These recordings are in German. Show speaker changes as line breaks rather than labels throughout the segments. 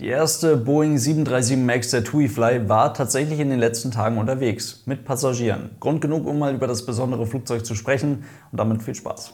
Die erste Boeing 737 MAX der TUI-Fly war tatsächlich in den letzten Tagen unterwegs mit Passagieren. Grund genug, um mal über das besondere Flugzeug zu sprechen und damit viel Spaß.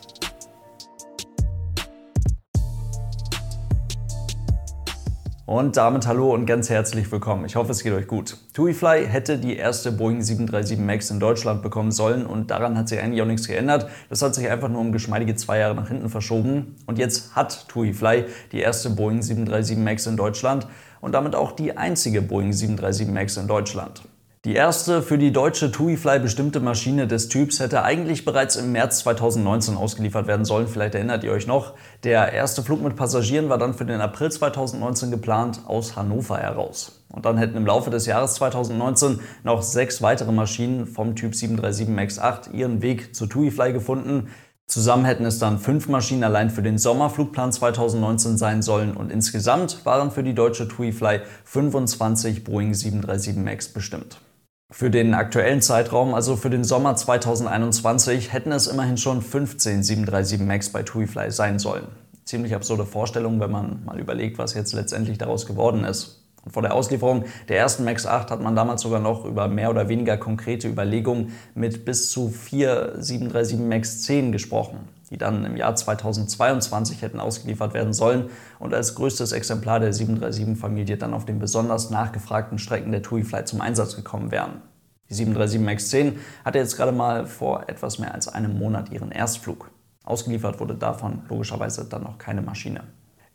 Und damit hallo und ganz herzlich willkommen. Ich hoffe, es geht euch gut. TuiFly hätte die erste Boeing 737 MAX in Deutschland bekommen sollen und daran hat sich eigentlich auch nichts geändert. Das hat sich einfach nur um geschmeidige zwei Jahre nach hinten verschoben. Und jetzt hat TuiFly die erste Boeing 737 MAX in Deutschland und damit auch die einzige Boeing 737 MAX in Deutschland. Die erste für die deutsche TuiFly bestimmte Maschine des Typs hätte eigentlich bereits im März 2019 ausgeliefert werden sollen. Vielleicht erinnert ihr euch noch. Der erste Flug mit Passagieren war dann für den April 2019 geplant aus Hannover heraus. Und dann hätten im Laufe des Jahres 2019 noch sechs weitere Maschinen vom Typ 737 MAX 8 ihren Weg zur TuiFly gefunden. Zusammen hätten es dann fünf Maschinen allein für den Sommerflugplan 2019 sein sollen und insgesamt waren für die deutsche TuiFly 25 Boeing 737 MAX bestimmt. Für den aktuellen Zeitraum, also für den Sommer 2021, hätten es immerhin schon 15 737 MAX bei TuiFly sein sollen. Ziemlich absurde Vorstellung, wenn man mal überlegt, was jetzt letztendlich daraus geworden ist. Und vor der Auslieferung der ersten MAX 8 hat man damals sogar noch über mehr oder weniger konkrete Überlegungen mit bis zu vier 737 MAX 10 gesprochen, die dann im Jahr 2022 hätten ausgeliefert werden sollen und als größtes Exemplar der 737-Familie dann auf den besonders nachgefragten Strecken der TUI-Flight zum Einsatz gekommen wären. Die 737 MAX 10 hatte jetzt gerade mal vor etwas mehr als einem Monat ihren Erstflug. Ausgeliefert wurde davon logischerweise dann noch keine Maschine.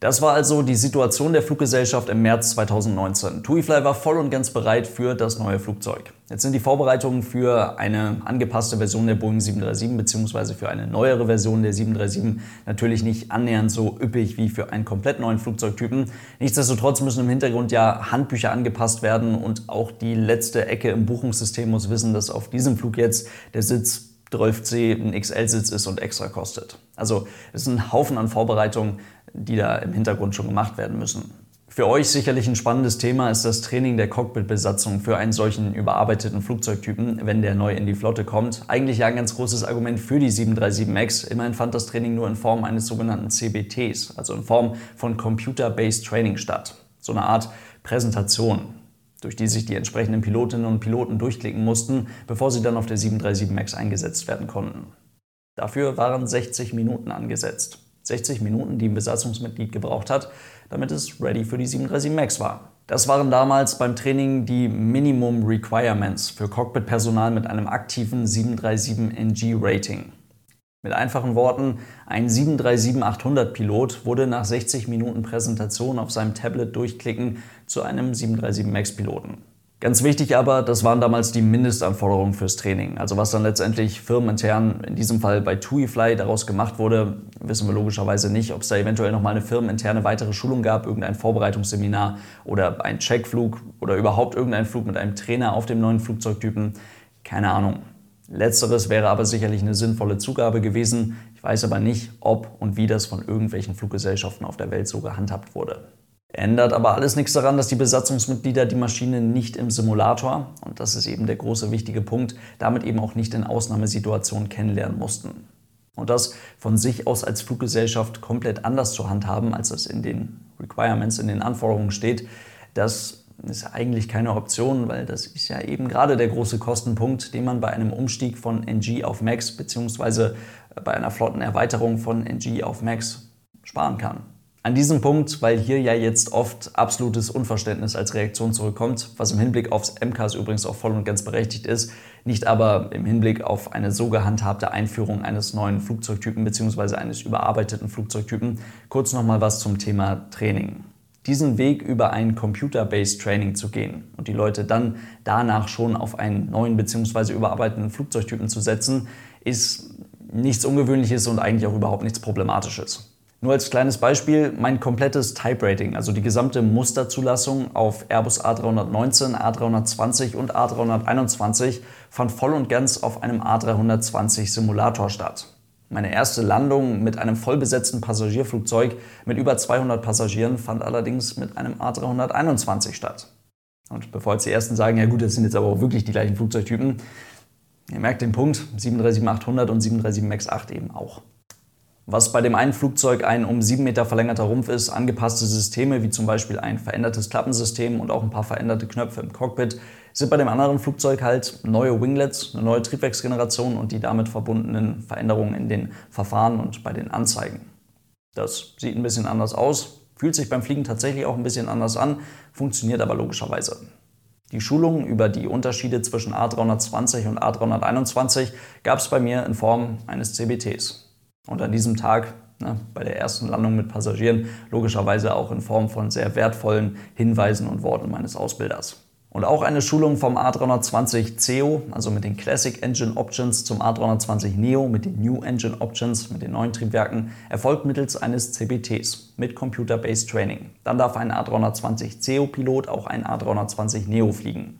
Das war also die Situation der Fluggesellschaft im März 2019. TuiFly war voll und ganz bereit für das neue Flugzeug. Jetzt sind die Vorbereitungen für eine angepasste Version der Boeing 737 bzw. für eine neuere Version der 737 natürlich nicht annähernd so üppig wie für einen komplett neuen Flugzeugtypen. Nichtsdestotrotz müssen im Hintergrund ja Handbücher angepasst werden und auch die letzte Ecke im Buchungssystem muss wissen, dass auf diesem Flug jetzt der Sitz 12C ein XL-Sitz ist und extra kostet. Also es ist ein Haufen an Vorbereitungen, die da im Hintergrund schon gemacht werden müssen. Für euch sicherlich ein spannendes Thema ist das Training der Cockpitbesatzung für einen solchen überarbeiteten Flugzeugtypen, wenn der neu in die Flotte kommt. Eigentlich ja ein ganz großes Argument für die 737 MAX. Immerhin fand das Training nur in Form eines sogenannten CBTs, also in Form von Computer-Based Training statt. So eine Art Präsentation, durch die sich die entsprechenden Pilotinnen und Piloten durchklicken mussten, bevor sie dann auf der 737 MAX eingesetzt werden konnten. Dafür waren 60 Minuten angesetzt. 60 Minuten, die ein Besatzungsmitglied gebraucht hat, damit es ready für die 37 MAX war. Das waren damals beim Training die Minimum Requirements für Cockpit-Personal mit einem aktiven 737NG-Rating. Mit einfachen Worten, ein 737-800-Pilot wurde nach 60 Minuten Präsentation auf seinem Tablet durchklicken zu einem 737 MAX-Piloten. Ganz wichtig aber, das waren damals die Mindestanforderungen fürs Training. Also was dann letztendlich firmenintern, in diesem Fall bei TuiFly, daraus gemacht wurde, wissen wir logischerweise nicht. Ob es da eventuell nochmal eine firmeninterne weitere Schulung gab, irgendein Vorbereitungsseminar oder ein Checkflug oder überhaupt irgendein Flug mit einem Trainer auf dem neuen Flugzeugtypen. Keine Ahnung. Letzteres wäre aber sicherlich eine sinnvolle Zugabe gewesen. Ich weiß aber nicht, ob und wie das von irgendwelchen Fluggesellschaften auf der Welt so gehandhabt wurde. Ändert aber alles nichts daran, dass die Besatzungsmitglieder die Maschine nicht im Simulator, und das ist eben der große wichtige Punkt, damit eben auch nicht in Ausnahmesituationen kennenlernen mussten. Und das von sich aus als Fluggesellschaft komplett anders zu handhaben, als es in den Requirements, in den Anforderungen steht, das ist eigentlich keine Option, weil das ist ja eben gerade der große Kostenpunkt, den man bei einem Umstieg von NG auf Max bzw. bei einer Flottenerweiterung von NG auf Max sparen kann. An diesem Punkt, weil hier ja jetzt oft absolutes Unverständnis als Reaktion zurückkommt, was im Hinblick aufs MCAS übrigens auch voll und ganz berechtigt ist, nicht aber im Hinblick auf eine so gehandhabte Einführung eines neuen Flugzeugtypen bzw. eines überarbeiteten Flugzeugtypen, kurz nochmal was zum Thema Training. Diesen Weg über ein Computer-Based Training zu gehen und die Leute dann danach schon auf einen neuen bzw. überarbeiteten Flugzeugtypen zu setzen, ist nichts Ungewöhnliches und eigentlich auch überhaupt nichts Problematisches. Nur als kleines Beispiel, mein komplettes Type Rating, also die gesamte Musterzulassung auf Airbus A319, A320 und A321 fand voll und ganz auf einem A320 Simulator statt. Meine erste Landung mit einem vollbesetzten Passagierflugzeug mit über 200 Passagieren fand allerdings mit einem A321 statt. Und bevor jetzt die ersten sagen, ja gut, das sind jetzt aber auch wirklich die gleichen Flugzeugtypen, ihr merkt den Punkt, 737-800 und 737 MAX 8 eben auch. Was bei dem einen Flugzeug ein um 7 Meter verlängerter Rumpf ist, angepasste Systeme wie zum Beispiel ein verändertes Klappensystem und auch ein paar veränderte Knöpfe im Cockpit, sind bei dem anderen Flugzeug halt neue Winglets, eine neue Triebwerksgeneration und die damit verbundenen Veränderungen in den Verfahren und bei den Anzeigen. Das sieht ein bisschen anders aus, fühlt sich beim Fliegen tatsächlich auch ein bisschen anders an, funktioniert aber logischerweise. Die Schulung über die Unterschiede zwischen A320 und A321 gab es bei mir in Form eines CBTs. Und an diesem Tag, ne, bei der ersten Landung mit Passagieren, logischerweise auch in Form von sehr wertvollen Hinweisen und Worten meines Ausbilders. Und auch eine Schulung vom A320 CEO, also mit den Classic Engine Options zum A320 Neo mit den New Engine Options, mit den neuen Triebwerken, erfolgt mittels eines CBTs mit Computer-Based Training. Dann darf ein A320 CEO-Pilot auch ein A320 Neo fliegen.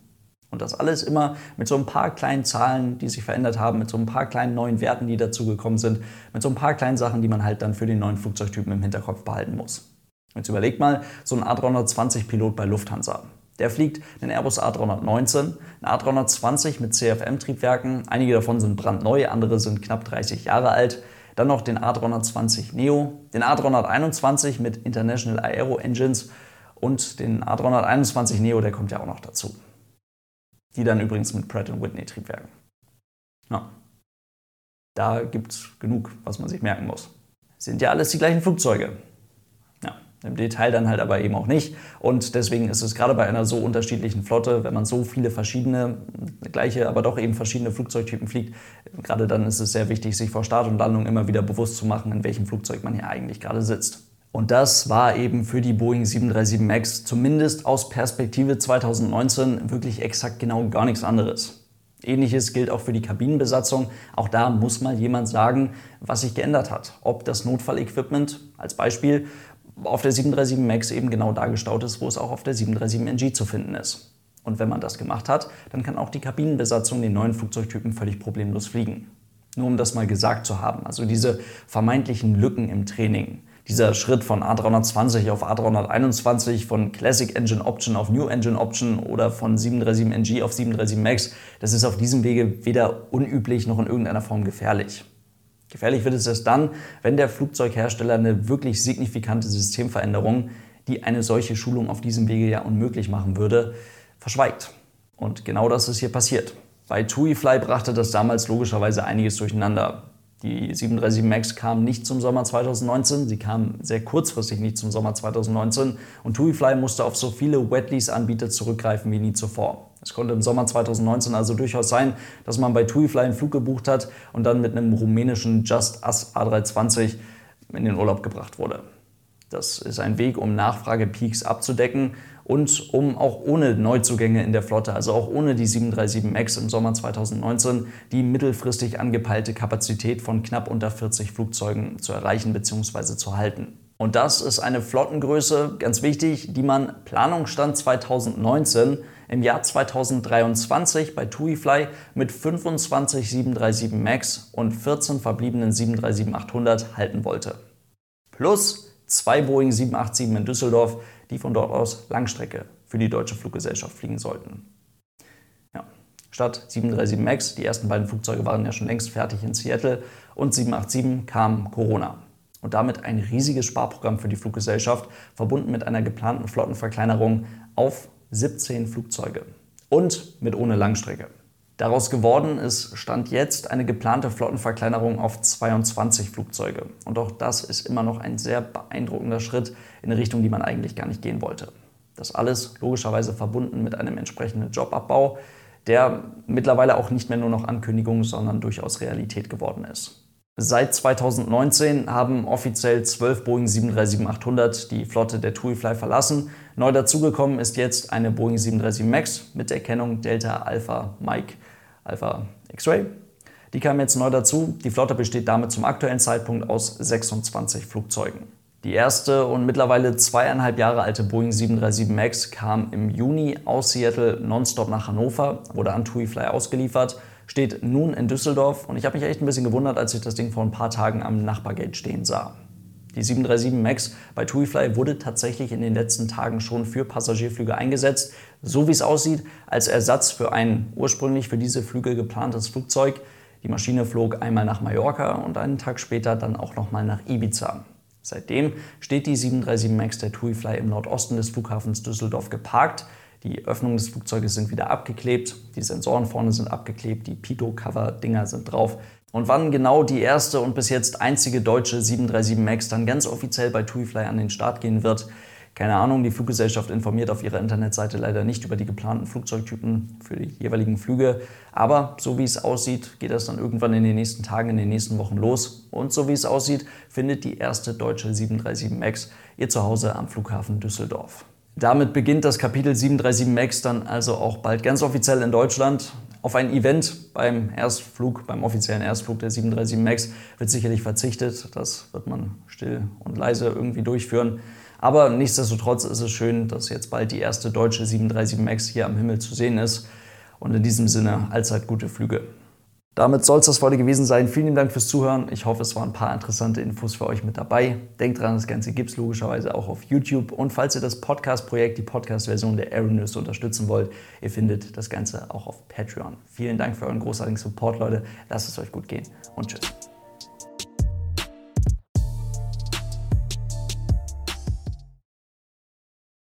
Und das alles immer mit so ein paar kleinen Zahlen, die sich verändert haben, mit so ein paar kleinen neuen Werten, die dazugekommen sind, mit so ein paar kleinen Sachen, die man halt dann für den neuen Flugzeugtypen im Hinterkopf behalten muss. Jetzt überlegt mal, so ein A320-Pilot bei Lufthansa. Der fliegt den Airbus A319, ein A320 mit CFM-Triebwerken. Einige davon sind brandneu, andere sind knapp 30 Jahre alt. Dann noch den A320 Neo, den A321 mit International Aero Engines und den A321 Neo, der kommt ja auch noch dazu. Die dann übrigens mit Pratt Whitney Triebwerken. Ja. Da gibt es genug, was man sich merken muss. Sind ja alles die gleichen Flugzeuge. Ja, im Detail dann halt aber eben auch nicht. Und deswegen ist es gerade bei einer so unterschiedlichen Flotte, wenn man so viele verschiedene, gleiche, aber doch eben verschiedene Flugzeugtypen fliegt, gerade dann ist es sehr wichtig, sich vor Start und Landung immer wieder bewusst zu machen, in welchem Flugzeug man hier eigentlich gerade sitzt. Und das war eben für die Boeing 737 MAX zumindest aus Perspektive 2019 wirklich exakt genau gar nichts anderes. Ähnliches gilt auch für die Kabinenbesatzung. Auch da muss mal jemand sagen, was sich geändert hat. Ob das Notfallequipment als Beispiel auf der 737 MAX eben genau da gestaut ist, wo es auch auf der 737 NG zu finden ist. Und wenn man das gemacht hat, dann kann auch die Kabinenbesatzung den neuen Flugzeugtypen völlig problemlos fliegen. Nur um das mal gesagt zu haben. Also diese vermeintlichen Lücken im Training dieser Schritt von A320 auf A321, von Classic Engine Option auf New Engine Option oder von 737NG auf 737 MAX, das ist auf diesem Wege weder unüblich noch in irgendeiner Form gefährlich. Gefährlich wird es erst dann, wenn der Flugzeughersteller eine wirklich signifikante Systemveränderung, die eine solche Schulung auf diesem Wege ja unmöglich machen würde, verschweigt. Und genau das ist hier passiert. Bei TuiFly brachte das damals logischerweise einiges durcheinander. Die 737 MAX kam nicht zum Sommer 2019, sie kam sehr kurzfristig nicht zum Sommer 2019 und TuiFly musste auf so viele Wetlease-Anbieter zurückgreifen wie nie zuvor. Es konnte im Sommer 2019 also durchaus sein, dass man bei TuiFly einen Flug gebucht hat und dann mit einem rumänischen Just Us A320 in den Urlaub gebracht wurde. Das ist ein Weg, um Nachfragepeaks abzudecken und um auch ohne Neuzugänge in der Flotte, also auch ohne die 737 MAX im Sommer 2019, die mittelfristig angepeilte Kapazität von knapp unter 40 Flugzeugen zu erreichen bzw. zu halten. Und das ist eine Flottengröße, ganz wichtig, die man Planungsstand 2019 im Jahr 2023 bei TuiFly mit 25 737 MAX und 14 verbliebenen 737-800 halten wollte. Plus zwei Boeing 787 in Düsseldorf, die von dort aus Langstrecke für die deutsche Fluggesellschaft fliegen sollten. Ja. Statt 737 MAX, die ersten beiden Flugzeuge waren ja schon längst fertig in Seattle, und 787 kam Corona. Und damit ein riesiges Sparprogramm für die Fluggesellschaft, verbunden mit einer geplanten Flottenverkleinerung auf 17 Flugzeuge und mit ohne Langstrecke. Daraus geworden ist Stand jetzt eine geplante Flottenverkleinerung auf 22 Flugzeuge. Und auch das ist immer noch ein sehr beeindruckender Schritt in eine Richtung, die man eigentlich gar nicht gehen wollte. Das alles logischerweise verbunden mit einem entsprechenden Jobabbau, der mittlerweile auch nicht mehr nur noch Ankündigung, sondern durchaus Realität geworden ist. Seit 2019 haben offiziell 12 Boeing 737-800 die Flotte der TUI-Fly verlassen. Neu dazugekommen ist jetzt eine Boeing 737 MAX mit Erkennung Delta Alpha Mike Alpha X-Ray. Die kam jetzt neu dazu. Die Flotte besteht damit zum aktuellen Zeitpunkt aus 26 Flugzeugen. Die erste und mittlerweile zweieinhalb Jahre alte Boeing 737 MAX kam im Juni aus Seattle nonstop nach Hannover, wurde an TUI-Fly ausgeliefert steht nun in Düsseldorf und ich habe mich echt ein bisschen gewundert, als ich das Ding vor ein paar Tagen am Nachbargate stehen sah. Die 737 MAX bei TuiFly wurde tatsächlich in den letzten Tagen schon für Passagierflüge eingesetzt, so wie es aussieht, als Ersatz für ein ursprünglich für diese Flüge geplantes Flugzeug. Die Maschine flog einmal nach Mallorca und einen Tag später dann auch nochmal nach Ibiza. Seitdem steht die 737 MAX der TUI-Fly im Nordosten des Flughafens Düsseldorf geparkt. Die Öffnungen des Flugzeuges sind wieder abgeklebt, die Sensoren vorne sind abgeklebt, die Pitot-Cover-Dinger sind drauf. Und wann genau die erste und bis jetzt einzige deutsche 737 MAX dann ganz offiziell bei TUI-Fly an den Start gehen wird, keine Ahnung, die Fluggesellschaft informiert auf ihrer Internetseite leider nicht über die geplanten Flugzeugtypen für die jeweiligen Flüge. Aber so wie es aussieht, geht das dann irgendwann in den nächsten Tagen, in den nächsten Wochen los. Und so wie es aussieht, findet die erste deutsche 737 MAX ihr Zuhause am Flughafen Düsseldorf. Damit beginnt das Kapitel 737 MAX dann also auch bald ganz offiziell in Deutschland. Auf ein Event beim Erstflug, beim offiziellen Erstflug der 737 MAX wird sicherlich verzichtet. Das wird man still und leise irgendwie durchführen. Aber nichtsdestotrotz ist es schön, dass jetzt bald die erste deutsche 737 MAX hier am Himmel zu sehen ist. Und in diesem Sinne allzeit gute Flüge. Damit soll es das heute gewesen sein. Vielen Dank fürs Zuhören. Ich hoffe, es waren ein paar interessante Infos für euch mit dabei. Denkt dran, das Ganze gibt es logischerweise auch auf YouTube. Und falls ihr das Podcast-Projekt, die Podcast-Version der Aero News unterstützen wollt, ihr findet das Ganze auch auf Patreon. Vielen Dank für euren großartigen Support, Leute. Lasst es euch gut gehen und tschüss.